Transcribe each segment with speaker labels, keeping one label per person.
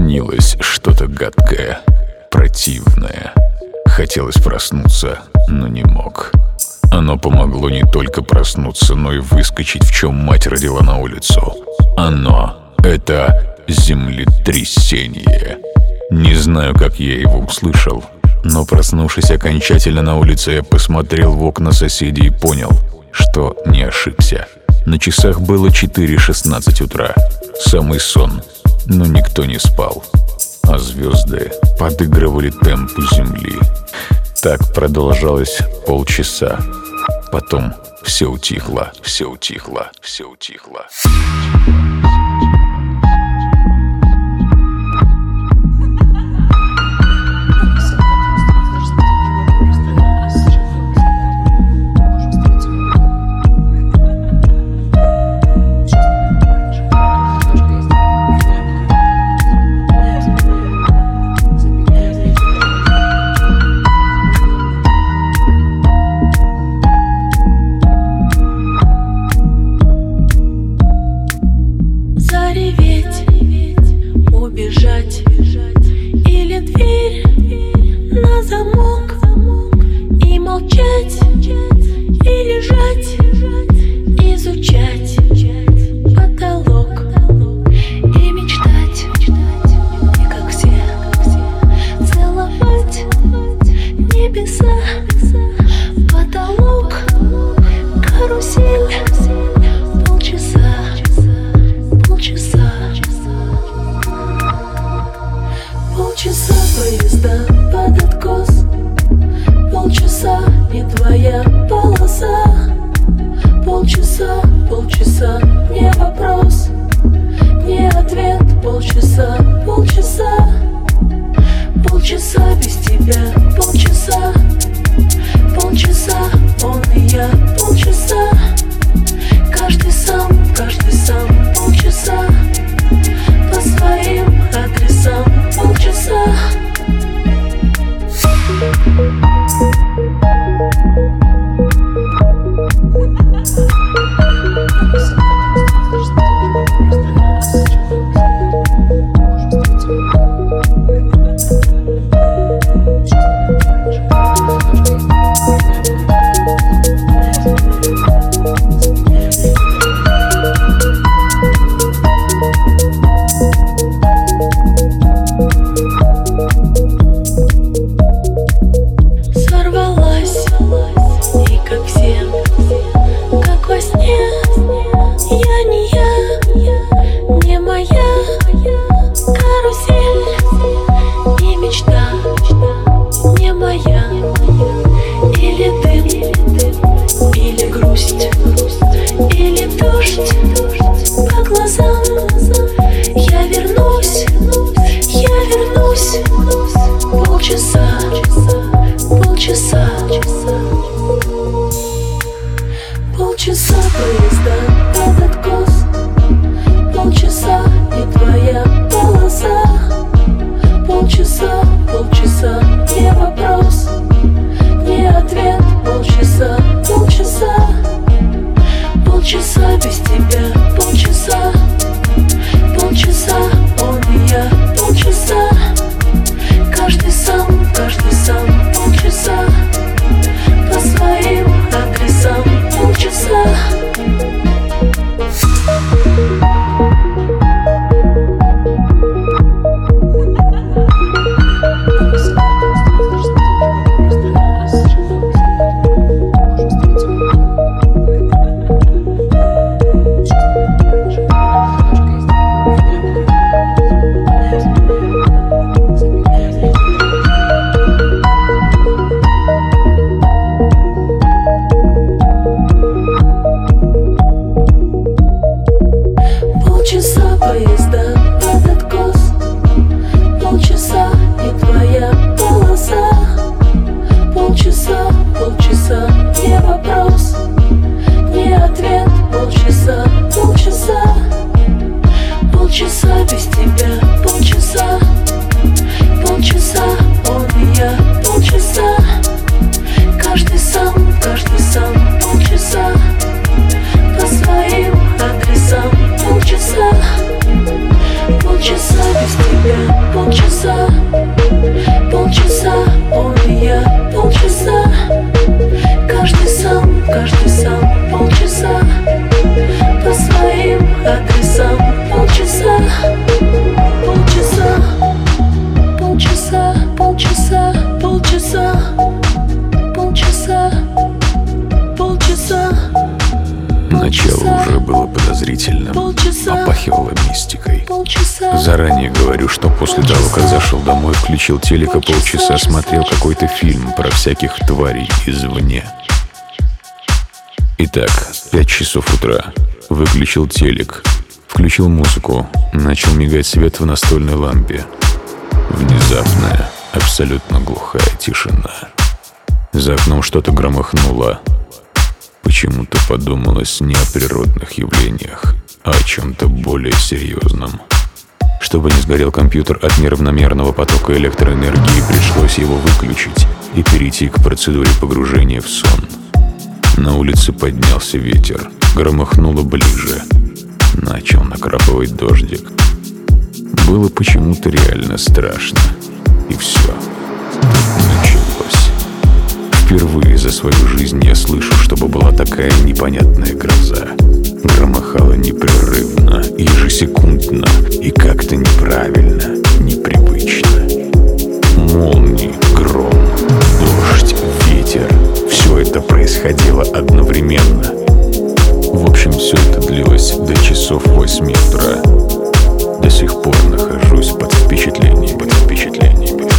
Speaker 1: Снилось что-то гадкое, противное. Хотелось проснуться, но не мог. Оно помогло не только проснуться, но и выскочить, в чем мать родила на улицу. Оно — это землетрясение. Не знаю, как я его услышал, но проснувшись окончательно на улице, я посмотрел в окна соседей и понял, что не ошибся. На часах было 4.16 утра. Самый сон, но никто не спал. А звезды подыгрывали темпу земли. Так продолжалось полчаса. Потом все утихло, все утихло, все утихло.
Speaker 2: часа to jest
Speaker 1: попахивало мистикой. Заранее говорю, что после того, как зашел домой, включил телек и полчаса смотрел какой-то фильм про всяких тварей извне. Итак, пять часов утра. Выключил телек, включил музыку, начал мигать свет в настольной лампе. Внезапная, абсолютно глухая тишина. За окном что-то громыхнуло. Почему-то подумалось не о природных явлениях, а о чем-то более серьезном. Чтобы не сгорел компьютер от неравномерного потока электроэнергии, пришлось его выключить и перейти к процедуре погружения в сон. На улице поднялся ветер, громыхнуло ближе. Начал накрапывать дождик. Было почему-то реально страшно. И все. Впервые за свою жизнь я слышу, чтобы была такая непонятная гроза. Громыхала непрерывно, ежесекундно и как-то неправильно, непривычно. Молнии, гром, дождь, ветер — все это происходило одновременно. В общем, все это длилось до часов восьми утра. До сих пор нахожусь под впечатлением, под впечатлением, под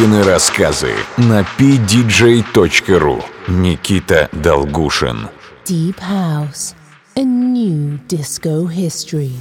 Speaker 1: Илюхины рассказы на pdj.ru Никита Долгушин
Speaker 2: Deep House. A new disco history.